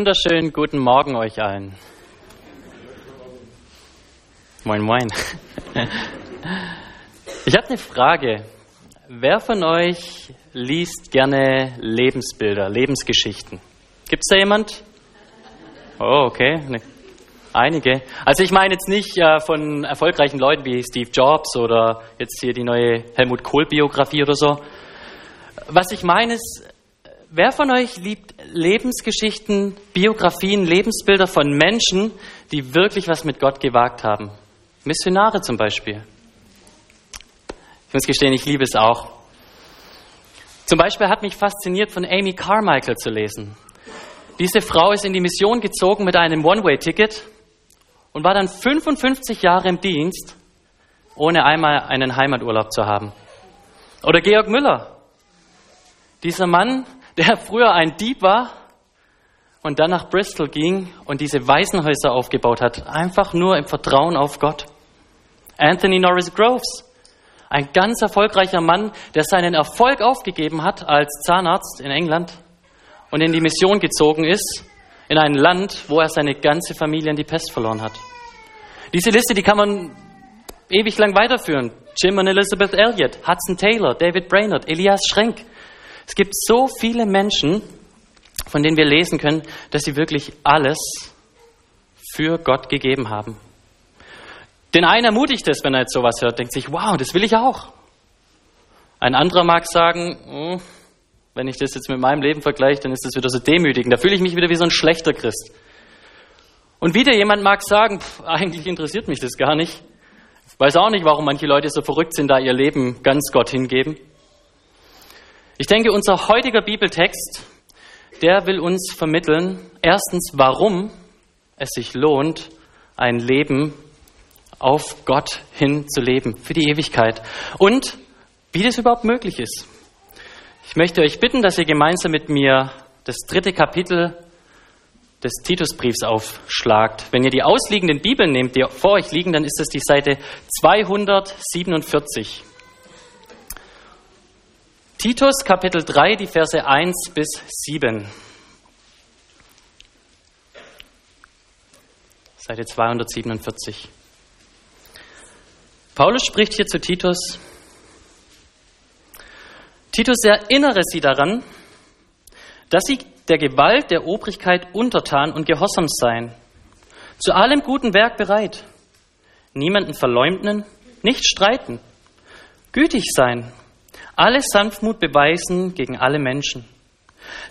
Wunderschönen guten Morgen euch allen. Moin, moin. Ich habe eine Frage. Wer von euch liest gerne Lebensbilder, Lebensgeschichten? Gibt es da jemand? Oh, okay. Nee. Einige. Also ich meine jetzt nicht äh, von erfolgreichen Leuten wie Steve Jobs oder jetzt hier die neue Helmut Kohl-Biografie oder so. Was ich meine ist, wer von euch liebt Lebensgeschichten, Biografien, Lebensbilder von Menschen, die wirklich was mit Gott gewagt haben? Missionare zum Beispiel. Ich muss gestehen, ich liebe es auch. Zum Beispiel hat mich fasziniert, von Amy Carmichael zu lesen. Diese Frau ist in die Mission gezogen mit einem One-Way-Ticket und war dann 55 Jahre im Dienst, ohne einmal einen Heimaturlaub zu haben. Oder Georg Müller. Dieser Mann, der früher ein Dieb war und dann nach Bristol ging und diese Waisenhäuser aufgebaut hat, einfach nur im Vertrauen auf Gott. Anthony Norris Groves, ein ganz erfolgreicher Mann, der seinen Erfolg aufgegeben hat als Zahnarzt in England und in die Mission gezogen ist, in ein Land, wo er seine ganze Familie in die Pest verloren hat. Diese Liste, die kann man ewig lang weiterführen. Jim und Elizabeth Elliot, Hudson Taylor, David Brainerd, Elias Schrenk. Es gibt so viele Menschen, von denen wir lesen können, dass sie wirklich alles für Gott gegeben haben. Den einen ermutigt es, wenn er jetzt sowas hört, denkt sich, wow, das will ich auch. Ein anderer mag sagen, oh, wenn ich das jetzt mit meinem Leben vergleiche, dann ist das wieder so demütigend. Da fühle ich mich wieder wie so ein schlechter Christ. Und wieder jemand mag sagen, pff, eigentlich interessiert mich das gar nicht. Ich weiß auch nicht, warum manche Leute so verrückt sind, da ihr Leben ganz Gott hingeben. Ich denke, unser heutiger Bibeltext, der will uns vermitteln, erstens, warum es sich lohnt, ein Leben auf Gott hin zu leben, für die Ewigkeit. Und wie das überhaupt möglich ist. Ich möchte euch bitten, dass ihr gemeinsam mit mir das dritte Kapitel des Titusbriefs aufschlagt. Wenn ihr die ausliegenden Bibeln nehmt, die vor euch liegen, dann ist das die Seite 247. Titus Kapitel 3, die Verse 1 bis 7. Seite 247. Paulus spricht hier zu Titus. Titus erinnere sie daran, dass sie der Gewalt der Obrigkeit untertan und gehorsam seien, zu allem guten Werk bereit, niemanden verleumden, nicht streiten, gütig sein, alle Sanftmut beweisen gegen alle Menschen.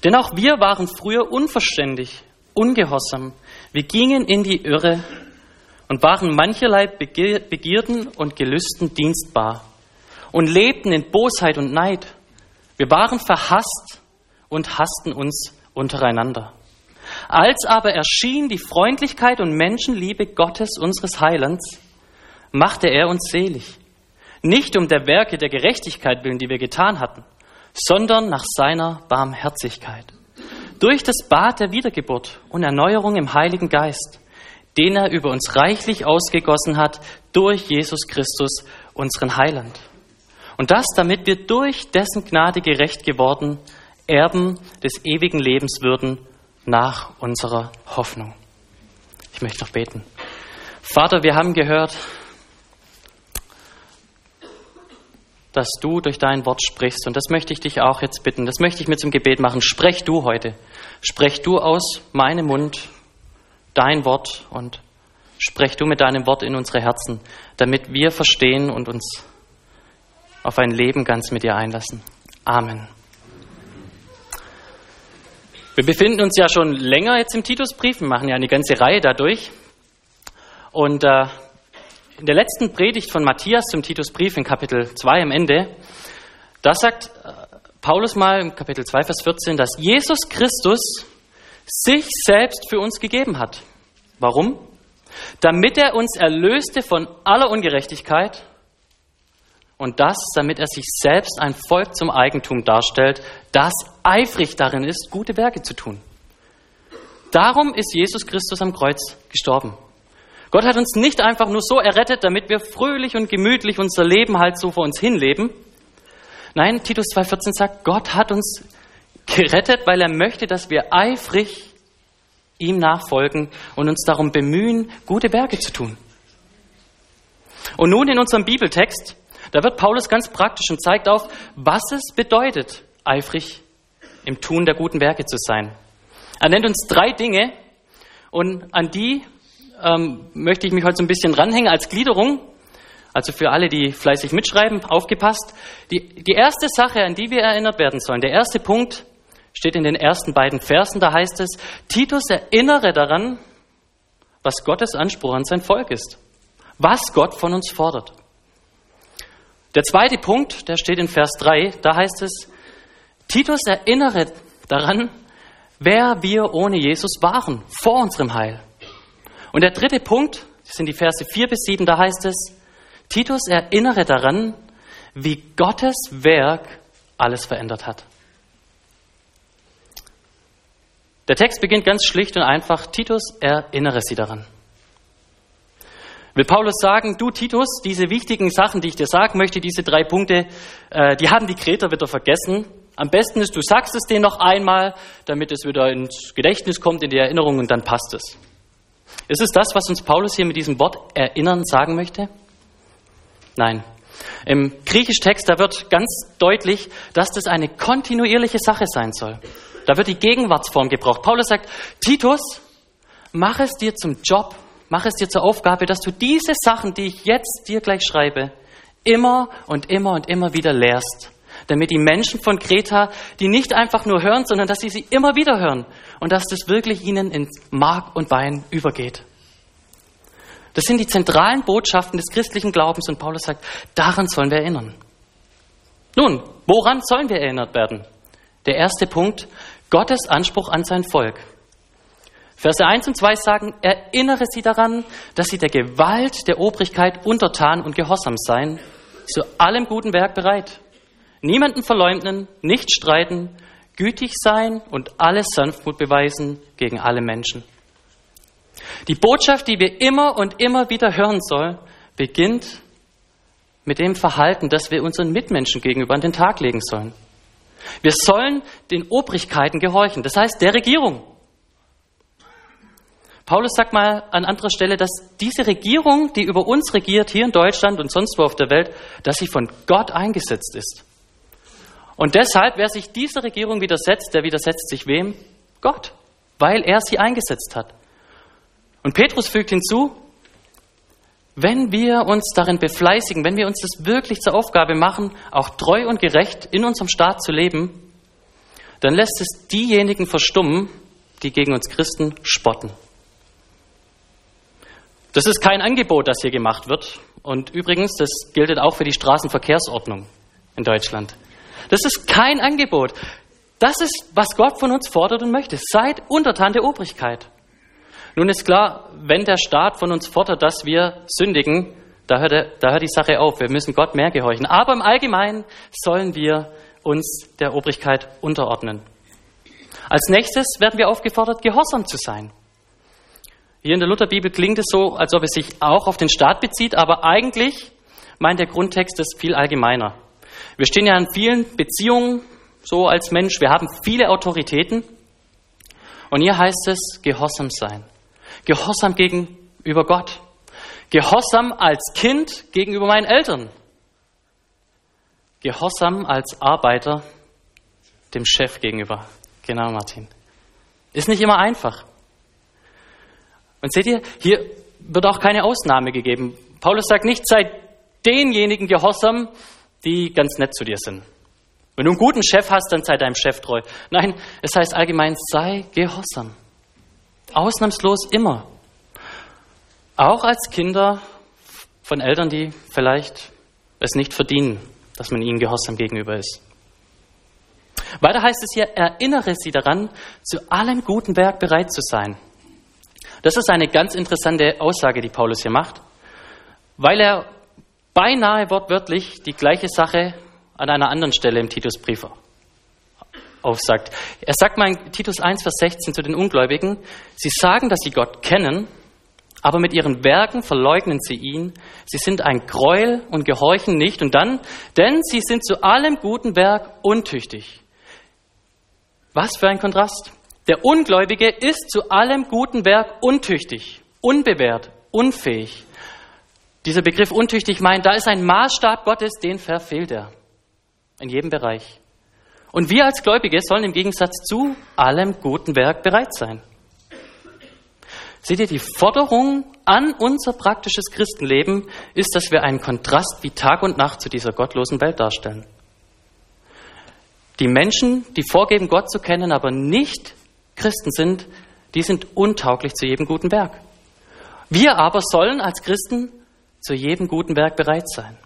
Denn auch wir waren früher unverständig, ungehorsam. Wir gingen in die Irre und waren mancherlei Begierden und Gelüsten dienstbar und lebten in Bosheit und Neid. Wir waren verhasst und hassten uns untereinander. Als aber erschien die Freundlichkeit und Menschenliebe Gottes unseres Heilands, machte er uns selig nicht um der Werke der Gerechtigkeit willen, die wir getan hatten, sondern nach seiner Barmherzigkeit. Durch das Bad der Wiedergeburt und Erneuerung im Heiligen Geist, den er über uns reichlich ausgegossen hat durch Jesus Christus, unseren Heiland. Und das, damit wir durch dessen Gnade gerecht geworden, Erben des ewigen Lebens würden nach unserer Hoffnung. Ich möchte noch beten. Vater, wir haben gehört, dass du durch dein Wort sprichst. Und das möchte ich dich auch jetzt bitten. Das möchte ich mir zum Gebet machen. Sprech du heute. Sprech du aus meinem Mund dein Wort und sprech du mit deinem Wort in unsere Herzen, damit wir verstehen und uns auf ein Leben ganz mit dir einlassen. Amen. Wir befinden uns ja schon länger jetzt im Titusbrief. Wir machen ja eine ganze Reihe dadurch. Und äh, in der letzten Predigt von Matthias zum Titusbrief in Kapitel 2 am Ende, da sagt äh, Paulus mal im Kapitel 2, Vers 14, dass Jesus Christus sich selbst für uns gegeben hat. Warum? Damit er uns erlöste von aller Ungerechtigkeit und das, damit er sich selbst ein Volk zum Eigentum darstellt, das eifrig darin ist, gute Werke zu tun. Darum ist Jesus Christus am Kreuz gestorben. Gott hat uns nicht einfach nur so errettet, damit wir fröhlich und gemütlich unser Leben halt so vor uns hinleben. Nein, Titus 2,14 sagt, Gott hat uns gerettet, weil er möchte, dass wir eifrig ihm nachfolgen und uns darum bemühen, gute Werke zu tun. Und nun in unserem Bibeltext, da wird Paulus ganz praktisch und zeigt auf, was es bedeutet, eifrig im Tun der guten Werke zu sein. Er nennt uns drei Dinge und an die ähm, möchte ich mich heute so ein bisschen ranhängen als Gliederung. Also für alle, die fleißig mitschreiben, aufgepasst. Die, die erste Sache, an die wir erinnert werden sollen, der erste Punkt steht in den ersten beiden Versen, da heißt es, Titus erinnere daran, was Gottes Anspruch an sein Volk ist, was Gott von uns fordert. Der zweite Punkt, der steht in Vers 3, da heißt es, Titus erinnere daran, wer wir ohne Jesus waren, vor unserem Heil. Und der dritte Punkt, das sind die Verse 4 bis 7, da heißt es, Titus erinnere daran, wie Gottes Werk alles verändert hat. Der Text beginnt ganz schlicht und einfach, Titus erinnere sie daran. Will Paulus sagen, du Titus, diese wichtigen Sachen, die ich dir sagen möchte, diese drei Punkte, äh, die haben die Kreter wieder vergessen. Am besten ist, du sagst es denen noch einmal, damit es wieder ins Gedächtnis kommt, in die Erinnerung und dann passt es. Ist es das, was uns Paulus hier mit diesem Wort erinnern sagen möchte? Nein. Im Griechisch-Text, da wird ganz deutlich, dass das eine kontinuierliche Sache sein soll. Da wird die Gegenwartsform gebraucht. Paulus sagt, Titus, mach es dir zum Job, mach es dir zur Aufgabe, dass du diese Sachen, die ich jetzt dir gleich schreibe, immer und immer und immer wieder lehrst. Damit die Menschen von Kreta, die nicht einfach nur hören, sondern dass sie sie immer wieder hören und dass das wirklich ihnen in Mark und Bein übergeht. Das sind die zentralen Botschaften des christlichen Glaubens und Paulus sagt, daran sollen wir erinnern. Nun, woran sollen wir erinnert werden? Der erste Punkt, Gottes Anspruch an sein Volk. Verse 1 und 2 sagen, erinnere sie daran, dass sie der Gewalt der Obrigkeit untertan und gehorsam seien, zu allem guten Werk bereit. Niemanden verleumden, nicht streiten, gütig sein und alles Sanftmut beweisen gegen alle Menschen. Die Botschaft, die wir immer und immer wieder hören sollen, beginnt mit dem Verhalten, das wir unseren Mitmenschen gegenüber an den Tag legen sollen. Wir sollen den Obrigkeiten gehorchen, das heißt der Regierung. Paulus sagt mal an anderer Stelle, dass diese Regierung, die über uns regiert, hier in Deutschland und sonst wo auf der Welt, dass sie von Gott eingesetzt ist. Und deshalb, wer sich dieser Regierung widersetzt, der widersetzt sich wem? Gott, weil er sie eingesetzt hat. Und Petrus fügt hinzu, wenn wir uns darin befleißigen, wenn wir uns das wirklich zur Aufgabe machen, auch treu und gerecht in unserem Staat zu leben, dann lässt es diejenigen verstummen, die gegen uns Christen spotten. Das ist kein Angebot, das hier gemacht wird. Und übrigens, das gilt auch für die Straßenverkehrsordnung in Deutschland. Das ist kein Angebot. Das ist, was Gott von uns fordert und möchte. Seid untertan der Obrigkeit. Nun ist klar, wenn der Staat von uns fordert, dass wir sündigen, da hört, er, da hört die Sache auf. Wir müssen Gott mehr gehorchen. Aber im Allgemeinen sollen wir uns der Obrigkeit unterordnen. Als nächstes werden wir aufgefordert, gehorsam zu sein. Hier in der Lutherbibel klingt es so, als ob es sich auch auf den Staat bezieht, aber eigentlich meint der Grundtext es viel allgemeiner. Wir stehen ja in vielen Beziehungen so als Mensch, wir haben viele Autoritäten und hier heißt es Gehorsam sein. Gehorsam gegenüber Gott. Gehorsam als Kind gegenüber meinen Eltern. Gehorsam als Arbeiter dem Chef gegenüber. Genau, Martin. Ist nicht immer einfach. Und seht ihr, hier wird auch keine Ausnahme gegeben. Paulus sagt nicht, sei denjenigen gehorsam, die ganz nett zu dir sind. Wenn du einen guten Chef hast, dann sei deinem Chef treu. Nein, es heißt allgemein, sei gehorsam. Ausnahmslos immer. Auch als Kinder von Eltern, die vielleicht es nicht verdienen, dass man ihnen gehorsam gegenüber ist. Weiter heißt es hier, erinnere sie daran, zu allem guten Werk bereit zu sein. Das ist eine ganz interessante Aussage, die Paulus hier macht, weil er beinahe wortwörtlich die gleiche Sache an einer anderen Stelle im Titusbrief aufsagt. Er sagt mal in Titus 1, Vers 16 zu den Ungläubigen, sie sagen, dass sie Gott kennen, aber mit ihren Werken verleugnen sie ihn. Sie sind ein Gräuel und gehorchen nicht. Und dann, denn sie sind zu allem guten Werk untüchtig. Was für ein Kontrast. Der Ungläubige ist zu allem guten Werk untüchtig, unbewährt, unfähig. Dieser Begriff untüchtig meint, da ist ein Maßstab Gottes, den verfehlt er. In jedem Bereich. Und wir als Gläubige sollen im Gegensatz zu allem guten Werk bereit sein. Seht ihr, die Forderung an unser praktisches Christenleben ist, dass wir einen Kontrast wie Tag und Nacht zu dieser gottlosen Welt darstellen. Die Menschen, die vorgeben, Gott zu kennen, aber nicht Christen sind, die sind untauglich zu jedem guten Werk. Wir aber sollen als Christen zu jedem guten Werk bereit sein.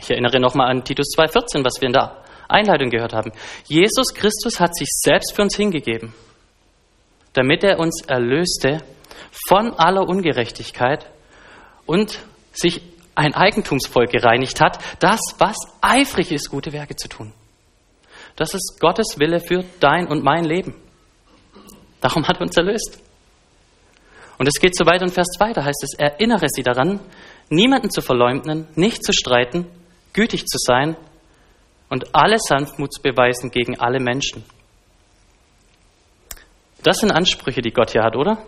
Ich erinnere nochmal an Titus 2,14, was wir in der Einleitung gehört haben. Jesus Christus hat sich selbst für uns hingegeben, damit er uns erlöste von aller Ungerechtigkeit und sich ein Eigentumsvolk gereinigt hat, das, was eifrig ist, gute Werke zu tun. Das ist Gottes Wille für dein und mein Leben. Darum hat er uns erlöst. Und es geht so weiter in Vers 2, da heißt es, erinnere sie daran, niemanden zu verleumden, nicht zu streiten, gütig zu sein und alle Sanftmut zu beweisen gegen alle Menschen. Das sind Ansprüche, die Gott hier hat, oder?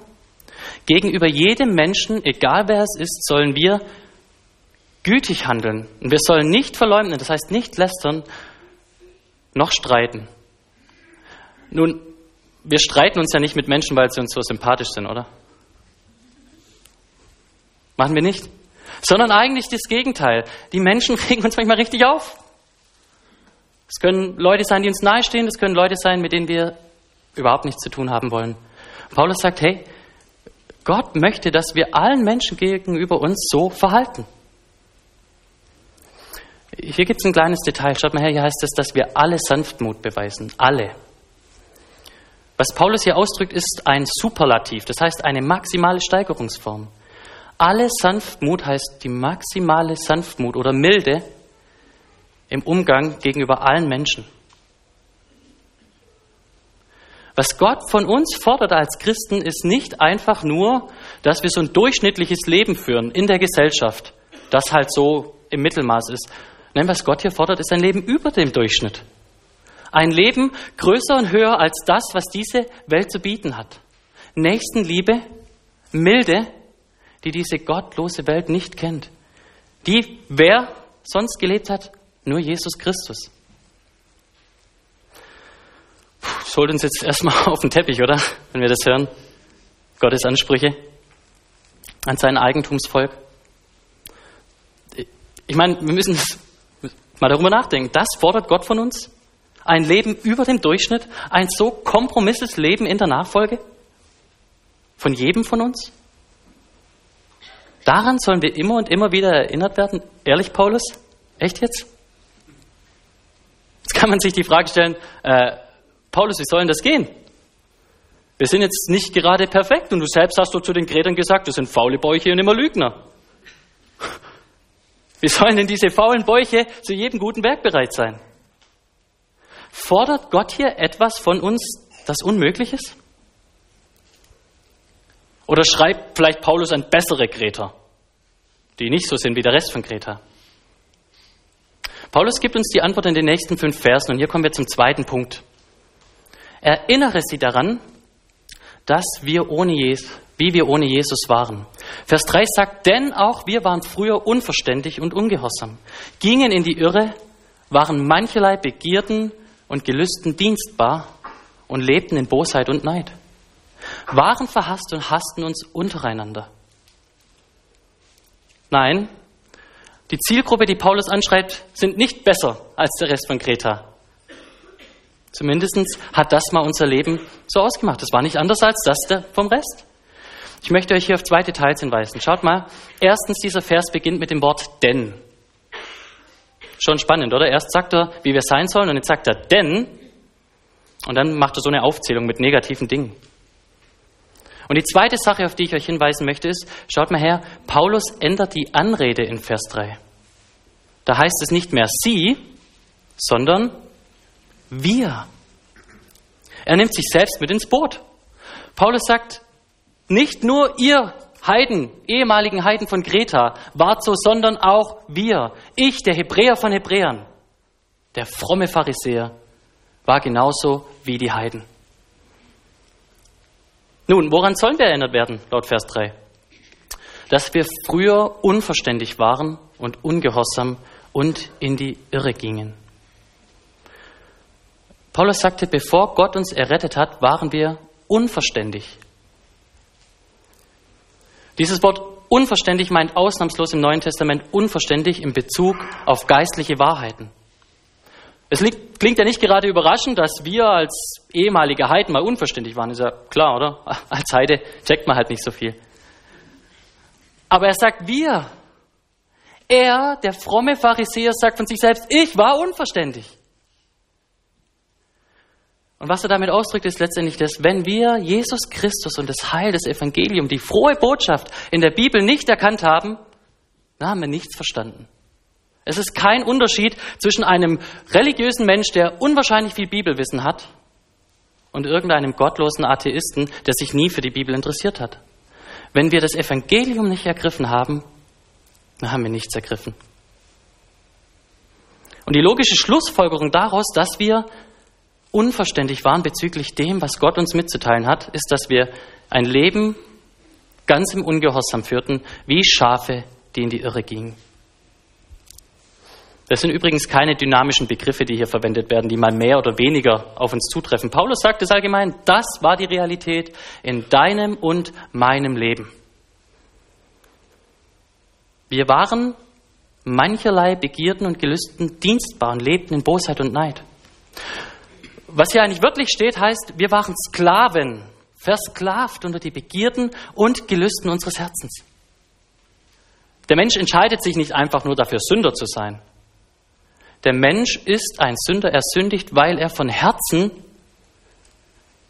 Gegenüber jedem Menschen, egal wer es ist, sollen wir gütig handeln. Und wir sollen nicht verleumden, das heißt nicht lästern, noch streiten. Nun, wir streiten uns ja nicht mit Menschen, weil sie uns so sympathisch sind, oder? Machen wir nicht. Sondern eigentlich das Gegenteil. Die Menschen regen uns manchmal richtig auf. Es können Leute sein, die uns nahestehen, es können Leute sein, mit denen wir überhaupt nichts zu tun haben wollen. Paulus sagt, hey, Gott möchte, dass wir allen Menschen gegenüber uns so verhalten. Hier gibt es ein kleines Detail. Schaut mal her, hier heißt es, dass wir alle Sanftmut beweisen. Alle. Was Paulus hier ausdrückt, ist ein Superlativ, das heißt eine maximale Steigerungsform. Alle Sanftmut heißt die maximale Sanftmut oder Milde im Umgang gegenüber allen Menschen. Was Gott von uns fordert als Christen, ist nicht einfach nur, dass wir so ein durchschnittliches Leben führen in der Gesellschaft, das halt so im Mittelmaß ist. Nein, was Gott hier fordert, ist ein Leben über dem Durchschnitt. Ein Leben größer und höher als das, was diese Welt zu bieten hat. Nächstenliebe, Milde, die diese gottlose Welt nicht kennt. Die, wer sonst gelebt hat, nur Jesus Christus. Das holt uns jetzt erstmal auf den Teppich, oder? Wenn wir das hören. Gottes Ansprüche an sein Eigentumsvolk. Ich meine, wir müssen mal darüber nachdenken. Das fordert Gott von uns? Ein Leben über dem Durchschnitt? Ein so kompromisses Leben in der Nachfolge? Von jedem von uns? Daran sollen wir immer und immer wieder erinnert werden. Ehrlich, Paulus? Echt jetzt? Jetzt kann man sich die Frage stellen, äh, Paulus, wie soll denn das gehen? Wir sind jetzt nicht gerade perfekt und du selbst hast du zu den Grätern gesagt, das sind faule Bäuche und immer Lügner. Wie sollen denn diese faulen Bäuche zu jedem guten Werk bereit sein? Fordert Gott hier etwas von uns, das unmöglich ist? Oder schreibt vielleicht Paulus an bessere Kreter, die nicht so sind wie der Rest von Kreta? Paulus gibt uns die Antwort in den nächsten fünf Versen und hier kommen wir zum zweiten Punkt. Erinnere sie daran, dass wir ohne Jesus, wie wir ohne Jesus waren. Vers 3 sagt, denn auch wir waren früher unverständig und ungehorsam, gingen in die Irre, waren mancherlei Begierden und Gelüsten dienstbar und lebten in Bosheit und Neid waren verhasst und hassten uns untereinander. Nein, die Zielgruppe, die Paulus anschreibt, sind nicht besser als der Rest von Kreta. Zumindest hat das mal unser Leben so ausgemacht. Das war nicht anders als das vom Rest. Ich möchte euch hier auf zwei Details hinweisen. Schaut mal, erstens, dieser Vers beginnt mit dem Wort denn. Schon spannend, oder? Erst sagt er, wie wir sein sollen, und jetzt sagt er denn, und dann macht er so eine Aufzählung mit negativen Dingen. Und die zweite Sache, auf die ich euch hinweisen möchte, ist, schaut mal her, Paulus ändert die Anrede in Vers 3. Da heißt es nicht mehr sie, sondern wir. Er nimmt sich selbst mit ins Boot. Paulus sagt, nicht nur ihr Heiden, ehemaligen Heiden von Kreta, wart so, sondern auch wir. Ich, der Hebräer von Hebräern, der fromme Pharisäer, war genauso wie die Heiden. Nun, woran sollen wir erinnert werden, laut Vers 3? Dass wir früher unverständlich waren und ungehorsam und in die Irre gingen. Paulus sagte, bevor Gott uns errettet hat, waren wir unverständlich. Dieses Wort unverständlich meint ausnahmslos im Neuen Testament unverständlich in Bezug auf geistliche Wahrheiten. Es klingt ja nicht gerade überraschend, dass wir als ehemalige Heiden mal unverständlich waren. Ist ja klar, oder? Als Heide checkt man halt nicht so viel. Aber er sagt wir. Er, der fromme Pharisäer, sagt von sich selbst, ich war unverständlich. Und was er damit ausdrückt, ist letztendlich das, wenn wir Jesus Christus und das Heil des Evangeliums, die frohe Botschaft in der Bibel nicht erkannt haben, dann haben wir nichts verstanden. Es ist kein Unterschied zwischen einem religiösen Mensch, der unwahrscheinlich viel Bibelwissen hat, und irgendeinem gottlosen Atheisten, der sich nie für die Bibel interessiert hat. Wenn wir das Evangelium nicht ergriffen haben, dann haben wir nichts ergriffen. Und die logische Schlussfolgerung daraus, dass wir unverständlich waren bezüglich dem, was Gott uns mitzuteilen hat, ist, dass wir ein Leben ganz im Ungehorsam führten, wie Schafe, die in die Irre gingen. Das sind übrigens keine dynamischen Begriffe, die hier verwendet werden, die mal mehr oder weniger auf uns zutreffen. Paulus sagt es allgemein, das war die Realität in deinem und meinem Leben. Wir waren mancherlei Begierden und Gelüsten dienstbar und lebten in Bosheit und Neid. Was hier eigentlich wirklich steht, heißt, wir waren Sklaven, versklavt unter die Begierden und Gelüsten unseres Herzens. Der Mensch entscheidet sich nicht einfach nur dafür, Sünder zu sein. Der Mensch ist ein Sünder, er sündigt, weil er von Herzen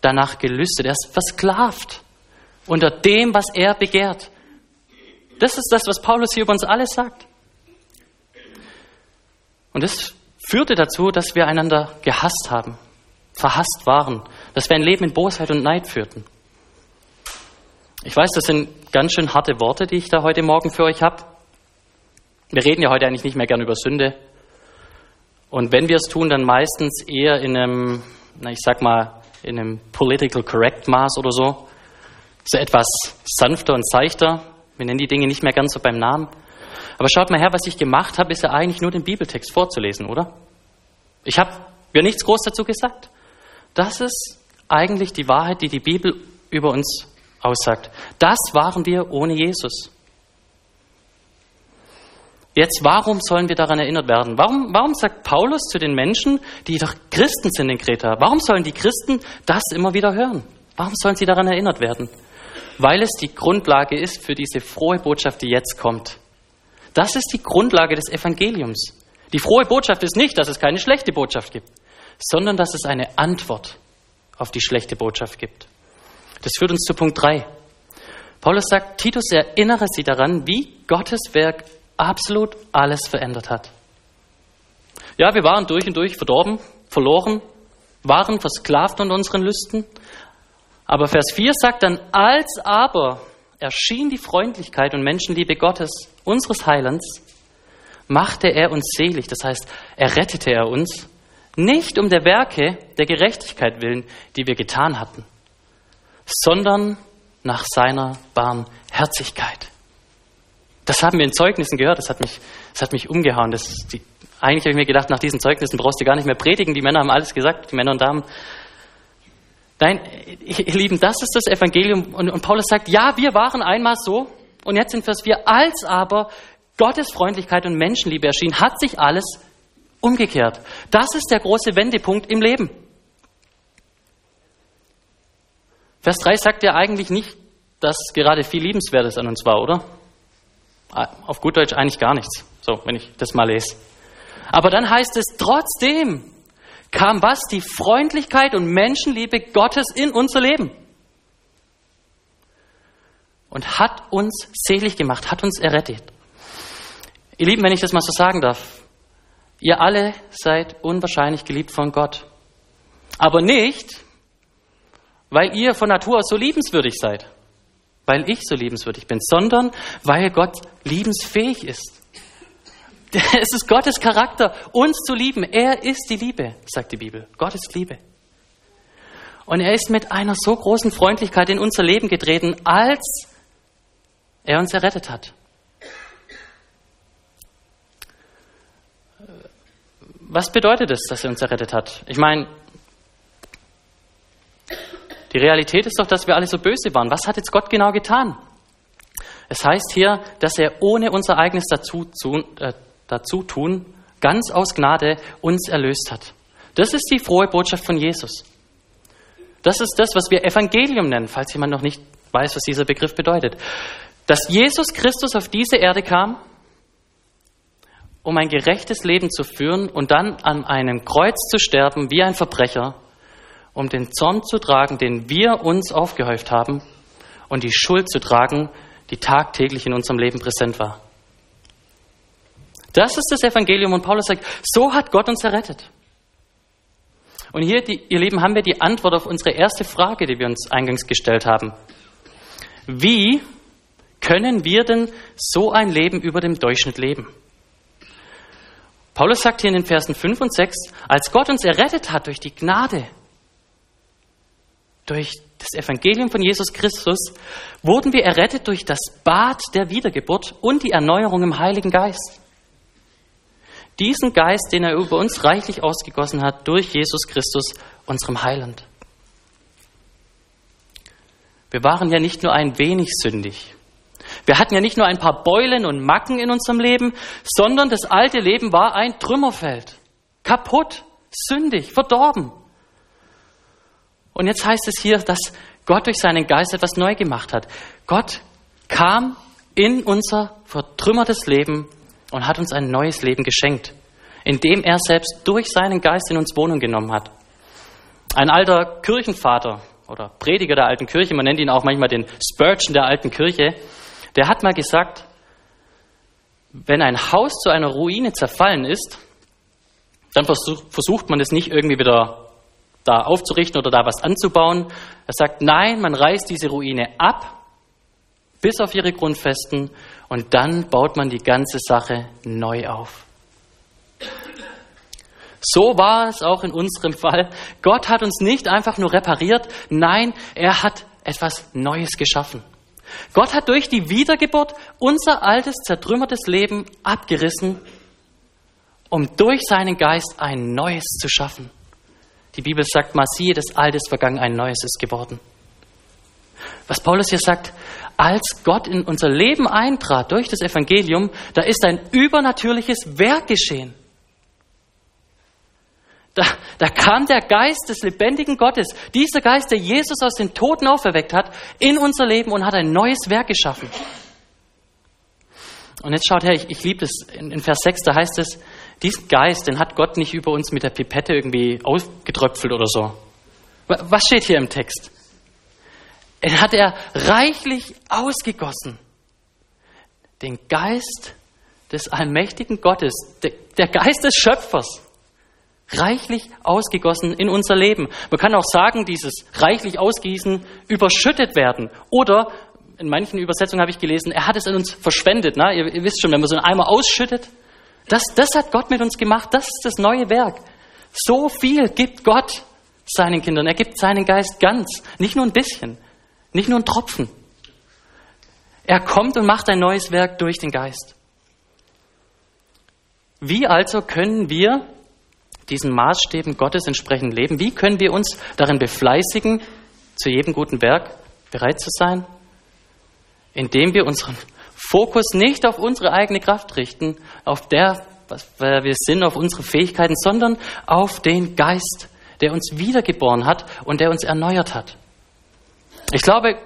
danach gelüstet. Er ist versklavt unter dem, was er begehrt. Das ist das, was Paulus hier über uns alles sagt. Und das führte dazu, dass wir einander gehasst haben, verhasst waren, dass wir ein Leben in Bosheit und Neid führten. Ich weiß, das sind ganz schön harte Worte, die ich da heute Morgen für euch habe. Wir reden ja heute eigentlich nicht mehr gern über Sünde. Und wenn wir es tun, dann meistens eher in einem, na, ich sag mal, in einem political correct Maß oder so. So etwas sanfter und seichter. Wir nennen die Dinge nicht mehr ganz so beim Namen. Aber schaut mal her, was ich gemacht habe, ist ja eigentlich nur den Bibeltext vorzulesen, oder? Ich habe mir nichts groß dazu gesagt. Das ist eigentlich die Wahrheit, die die Bibel über uns aussagt. Das waren wir ohne Jesus. Jetzt, warum sollen wir daran erinnert werden? Warum, warum sagt Paulus zu den Menschen, die doch Christen sind in Kreta, warum sollen die Christen das immer wieder hören? Warum sollen sie daran erinnert werden? Weil es die Grundlage ist für diese frohe Botschaft, die jetzt kommt. Das ist die Grundlage des Evangeliums. Die frohe Botschaft ist nicht, dass es keine schlechte Botschaft gibt, sondern dass es eine Antwort auf die schlechte Botschaft gibt. Das führt uns zu Punkt 3. Paulus sagt, Titus erinnere sie daran, wie Gottes Werk absolut alles verändert hat. Ja, wir waren durch und durch verdorben, verloren, waren versklavt unter unseren Lüsten. Aber Vers 4 sagt dann, als aber erschien die Freundlichkeit und Menschenliebe Gottes, unseres Heilands, machte er uns selig. Das heißt, er rettete er uns, nicht um der Werke der Gerechtigkeit willen, die wir getan hatten, sondern nach seiner Barmherzigkeit. Das haben wir in Zeugnissen gehört, das hat mich, das hat mich umgehauen. Das, die, eigentlich habe ich mir gedacht, nach diesen Zeugnissen brauchst du gar nicht mehr predigen. Die Männer haben alles gesagt, die Männer und Damen. Nein, ihr Lieben, das ist das Evangelium. Und, und Paulus sagt, ja, wir waren einmal so. Und jetzt sind Vers 4, als aber Gottes Freundlichkeit und Menschenliebe erschien, hat sich alles umgekehrt. Das ist der große Wendepunkt im Leben. Vers 3 sagt ja eigentlich nicht, dass gerade viel Liebenswertes an uns war, oder? Ah, auf gut Deutsch eigentlich gar nichts, so, wenn ich das mal lese. Aber dann heißt es, trotzdem kam was? Die Freundlichkeit und Menschenliebe Gottes in unser Leben. Und hat uns selig gemacht, hat uns errettet. Ihr Lieben, wenn ich das mal so sagen darf, ihr alle seid unwahrscheinlich geliebt von Gott. Aber nicht, weil ihr von Natur aus so liebenswürdig seid weil ich so liebenswürdig bin, sondern weil Gott liebensfähig ist. Es ist Gottes Charakter, uns zu lieben. Er ist die Liebe, sagt die Bibel. Gott ist Liebe. Und er ist mit einer so großen Freundlichkeit in unser Leben getreten, als er uns errettet hat. Was bedeutet es, dass er uns errettet hat? Ich meine, die Realität ist doch, dass wir alle so böse waren. Was hat jetzt Gott genau getan? Es heißt hier, dass er ohne unser eigenes Dazutun, äh, Dazutun ganz aus Gnade uns erlöst hat. Das ist die frohe Botschaft von Jesus. Das ist das, was wir Evangelium nennen, falls jemand noch nicht weiß, was dieser Begriff bedeutet. Dass Jesus Christus auf diese Erde kam, um ein gerechtes Leben zu führen und dann an einem Kreuz zu sterben wie ein Verbrecher, um den Zorn zu tragen, den wir uns aufgehäuft haben und die Schuld zu tragen, die tagtäglich in unserem Leben präsent war. Das ist das Evangelium und Paulus sagt, so hat Gott uns errettet. Und hier, die, ihr Lieben, haben wir die Antwort auf unsere erste Frage, die wir uns eingangs gestellt haben. Wie können wir denn so ein Leben über dem Durchschnitt leben? Paulus sagt hier in den Versen 5 und 6, als Gott uns errettet hat durch die Gnade, durch das Evangelium von Jesus Christus, wurden wir errettet durch das Bad der Wiedergeburt und die Erneuerung im Heiligen Geist. Diesen Geist, den er über uns reichlich ausgegossen hat durch Jesus Christus, unserem Heiland. Wir waren ja nicht nur ein wenig sündig. Wir hatten ja nicht nur ein paar Beulen und Macken in unserem Leben, sondern das alte Leben war ein Trümmerfeld. Kaputt, sündig, verdorben. Und jetzt heißt es hier, dass Gott durch seinen Geist etwas neu gemacht hat. Gott kam in unser vertrümmertes Leben und hat uns ein neues Leben geschenkt, indem er selbst durch seinen Geist in uns Wohnung genommen hat. Ein alter Kirchenvater oder Prediger der alten Kirche, man nennt ihn auch manchmal den Spurgeon der alten Kirche, der hat mal gesagt, wenn ein Haus zu einer Ruine zerfallen ist, dann versucht man es nicht irgendwie wieder da aufzurichten oder da was anzubauen. Er sagt, nein, man reißt diese Ruine ab bis auf ihre Grundfesten und dann baut man die ganze Sache neu auf. So war es auch in unserem Fall. Gott hat uns nicht einfach nur repariert, nein, er hat etwas Neues geschaffen. Gott hat durch die Wiedergeburt unser altes, zertrümmertes Leben abgerissen, um durch seinen Geist ein neues zu schaffen. Die Bibel sagt mal, siehe, das Alte ist vergangen, ein neues ist geworden. Was Paulus hier sagt, als Gott in unser Leben eintrat durch das Evangelium, da ist ein übernatürliches Werk geschehen. Da, da kam der Geist des lebendigen Gottes, dieser Geist, der Jesus aus den Toten auferweckt hat, in unser Leben und hat ein neues Werk geschaffen. Und jetzt schaut her, ich, ich liebe das, in, in Vers 6, da heißt es, diesen Geist, den hat Gott nicht über uns mit der Pipette irgendwie ausgetröpfelt oder so. Was steht hier im Text? Den hat er reichlich ausgegossen. Den Geist des allmächtigen Gottes, der, Geist des Schöpfers, reichlich ausgegossen in unser Leben. Man kann auch sagen, dieses reichlich ausgießen, überschüttet werden. Oder in manchen Übersetzungen habe ich gelesen, er hat es in uns verschwendet. Ne? Ihr, ihr wisst schon, wenn man so einen Eimer ausschüttet, das, das hat Gott mit uns gemacht. Das ist das neue Werk. So viel gibt Gott seinen Kindern. Er gibt seinen Geist ganz, nicht nur ein bisschen. Nicht nur ein Tropfen. Er kommt und macht ein neues Werk durch den Geist. Wie also können wir diesen Maßstäben Gottes entsprechend leben? Wie können wir uns darin befleißigen, zu jedem guten Werk bereit zu sein? Indem wir unseren Fokus nicht auf unsere eigene Kraft richten, auf der, was wir sind, auf unsere Fähigkeiten, sondern auf den Geist, der uns wiedergeboren hat und der uns erneuert hat. Ich glaube,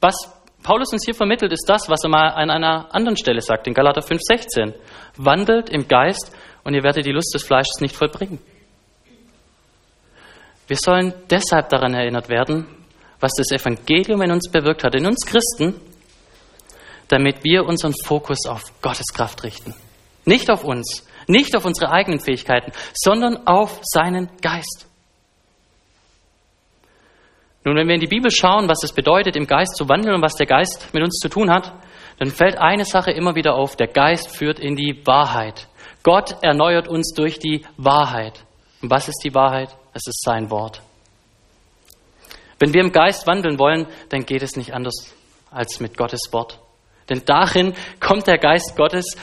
was Paulus uns hier vermittelt, ist das, was er mal an einer anderen Stelle sagt, in Galater 5,16. Wandelt im Geist und ihr werdet die Lust des Fleisches nicht vollbringen. Wir sollen deshalb daran erinnert werden, was das Evangelium in uns bewirkt hat, in uns Christen, damit wir unseren Fokus auf Gottes Kraft richten. Nicht auf uns, nicht auf unsere eigenen Fähigkeiten, sondern auf seinen Geist. Nun, wenn wir in die Bibel schauen, was es bedeutet, im Geist zu wandeln und was der Geist mit uns zu tun hat, dann fällt eine Sache immer wieder auf. Der Geist führt in die Wahrheit. Gott erneuert uns durch die Wahrheit. Und was ist die Wahrheit? Es ist sein Wort. Wenn wir im Geist wandeln wollen, dann geht es nicht anders als mit Gottes Wort. Denn darin kommt der Geist Gottes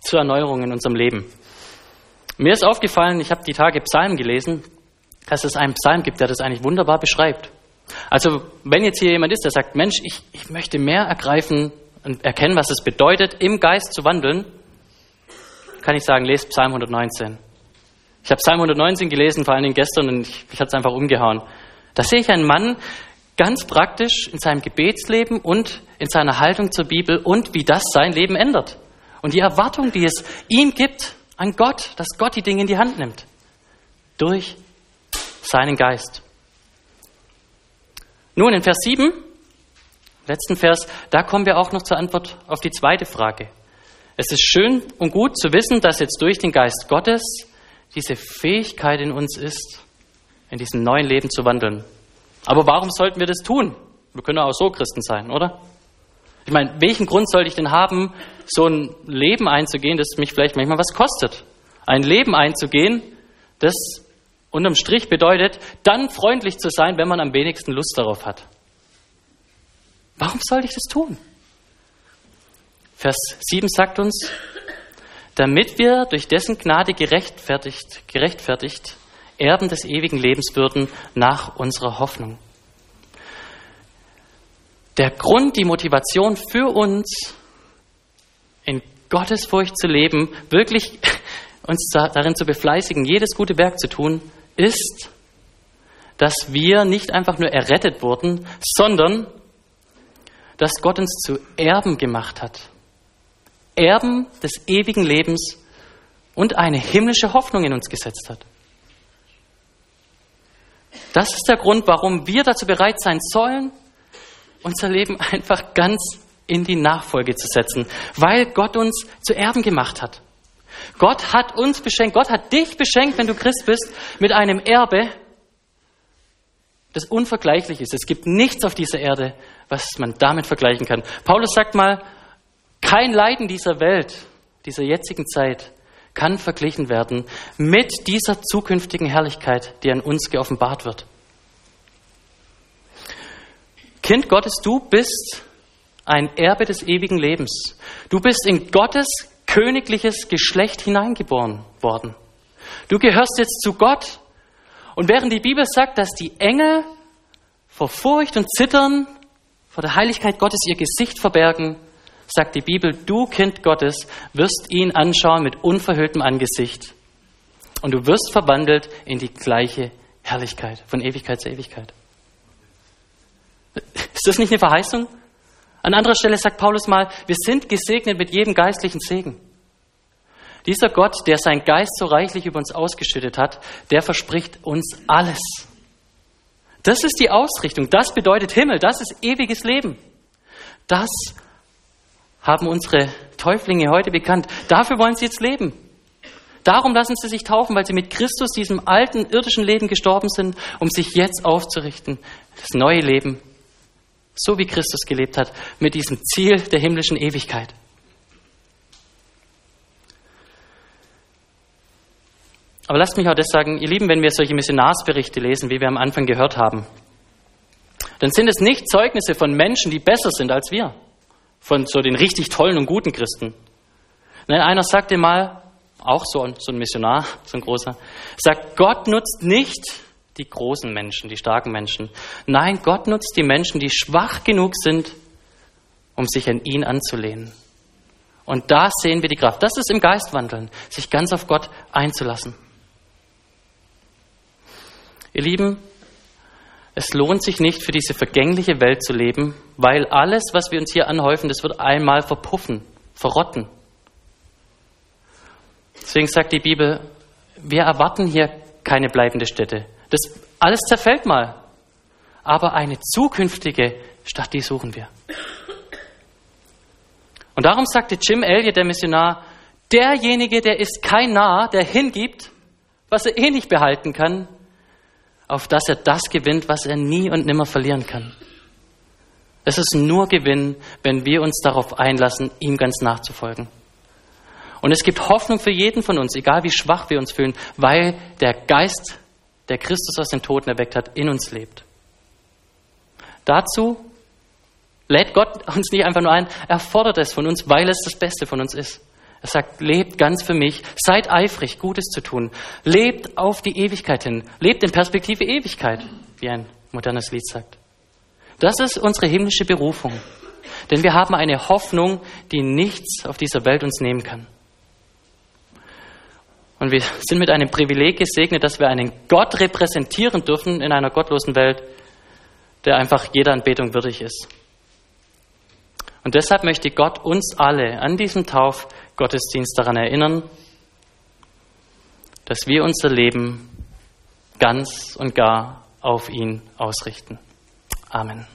zur Erneuerung in unserem Leben. Mir ist aufgefallen, ich habe die Tage Psalmen gelesen, dass es einen Psalm gibt, der das eigentlich wunderbar beschreibt. Also wenn jetzt hier jemand ist, der sagt, Mensch, ich, ich möchte mehr ergreifen und erkennen, was es bedeutet, im Geist zu wandeln, kann ich sagen, lest Psalm 119. Ich habe Psalm 119 gelesen, vor allen Dingen gestern, und ich, ich hat es einfach umgehauen. Da sehe ich einen Mann ganz praktisch in seinem Gebetsleben und in seiner Haltung zur Bibel und wie das sein Leben ändert. Und die Erwartung, die es ihm gibt an Gott, dass Gott die Dinge in die Hand nimmt. Durch seinen Geist. Nun, in Vers 7, letzten Vers, da kommen wir auch noch zur Antwort auf die zweite Frage. Es ist schön und gut zu wissen, dass jetzt durch den Geist Gottes diese Fähigkeit in uns ist, in diesem neuen Leben zu wandeln. Aber warum sollten wir das tun? Wir können auch so Christen sein, oder? Ich meine, welchen Grund sollte ich denn haben, so ein Leben einzugehen, das mich vielleicht manchmal was kostet? Ein Leben einzugehen, das unterm Strich bedeutet, dann freundlich zu sein, wenn man am wenigsten Lust darauf hat. Warum sollte ich das tun? Vers 7 sagt uns, damit wir durch dessen Gnade gerechtfertigt, gerechtfertigt Erben des ewigen Lebens würden nach unserer Hoffnung. Der Grund, die Motivation für uns, in Gottesfurcht zu leben, wirklich uns darin zu befleißigen, jedes gute Werk zu tun, ist, dass wir nicht einfach nur errettet wurden, sondern dass Gott uns zu Erben gemacht hat. Erben des ewigen Lebens und eine himmlische Hoffnung in uns gesetzt hat. Das ist der Grund, warum wir dazu bereit sein sollen, unser Leben einfach ganz in die Nachfolge zu setzen, weil Gott uns zu Erben gemacht hat. Gott hat uns beschenkt, Gott hat dich beschenkt, wenn du Christ bist, mit einem Erbe, das unvergleichlich ist. Es gibt nichts auf dieser Erde, was man damit vergleichen kann. Paulus sagt mal, kein Leiden dieser Welt, dieser jetzigen Zeit, kann verglichen werden mit dieser zukünftigen Herrlichkeit, die an uns geoffenbart wird. Kind Gottes, du bist ein Erbe des ewigen Lebens. Du bist in Gottes königliches Geschlecht hineingeboren worden. Du gehörst jetzt zu Gott. Und während die Bibel sagt, dass die Engel vor Furcht und Zittern vor der Heiligkeit Gottes ihr Gesicht verbergen, sagt die Bibel, du Kind Gottes wirst ihn anschauen mit unverhülltem Angesicht. Und du wirst verwandelt in die gleiche Herrlichkeit, von Ewigkeit zu Ewigkeit. Ist das nicht eine Verheißung? An anderer Stelle sagt Paulus mal, wir sind gesegnet mit jedem geistlichen Segen. Dieser Gott, der sein Geist so reichlich über uns ausgeschüttet hat, der verspricht uns alles. Das ist die Ausrichtung, das bedeutet Himmel, das ist ewiges Leben. Das haben unsere Täuflinge heute bekannt. Dafür wollen sie jetzt leben. Darum lassen sie sich taufen, weil sie mit Christus diesem alten irdischen Leben gestorben sind, um sich jetzt aufzurichten. Das neue Leben, so wie Christus gelebt hat, mit diesem Ziel der himmlischen Ewigkeit. Aber lasst mich auch das sagen, ihr Lieben, wenn wir solche Missionarsberichte lesen, wie wir am Anfang gehört haben, dann sind es nicht Zeugnisse von Menschen, die besser sind als wir von so den richtig tollen und guten Christen. Nein, einer sagte mal, auch so ein, so ein Missionar, so ein großer, sagt, Gott nutzt nicht die großen Menschen, die starken Menschen. Nein, Gott nutzt die Menschen, die schwach genug sind, um sich an ihn anzulehnen. Und da sehen wir die Kraft. Das ist im Geistwandeln, sich ganz auf Gott einzulassen. Ihr Lieben, es lohnt sich nicht, für diese vergängliche Welt zu leben, weil alles, was wir uns hier anhäufen, das wird einmal verpuffen, verrotten. Deswegen sagt die Bibel, wir erwarten hier keine bleibende Stätte. Das alles zerfällt mal. Aber eine zukünftige Stadt, die suchen wir. Und darum sagte Jim Elliot, der Missionar, derjenige, der ist kein Narr, der hingibt, was er eh nicht behalten kann, auf dass er das gewinnt, was er nie und nimmer verlieren kann. Es ist nur Gewinn, wenn wir uns darauf einlassen, ihm ganz nachzufolgen. Und es gibt Hoffnung für jeden von uns, egal wie schwach wir uns fühlen, weil der Geist, der Christus aus den Toten erweckt hat, in uns lebt. Dazu lädt Gott uns nicht einfach nur ein, er fordert es von uns, weil es das Beste von uns ist. Er sagt, lebt ganz für mich, seid eifrig, Gutes zu tun, lebt auf die Ewigkeit hin, lebt in Perspektive Ewigkeit, wie ein modernes Lied sagt. Das ist unsere himmlische Berufung. Denn wir haben eine Hoffnung, die nichts auf dieser Welt uns nehmen kann. Und wir sind mit einem Privileg gesegnet, dass wir einen Gott repräsentieren dürfen in einer gottlosen Welt, der einfach jeder Anbetung würdig ist. Und deshalb möchte Gott uns alle an diesem Taufgottesdienst daran erinnern, dass wir unser Leben ganz und gar auf ihn ausrichten. Amen.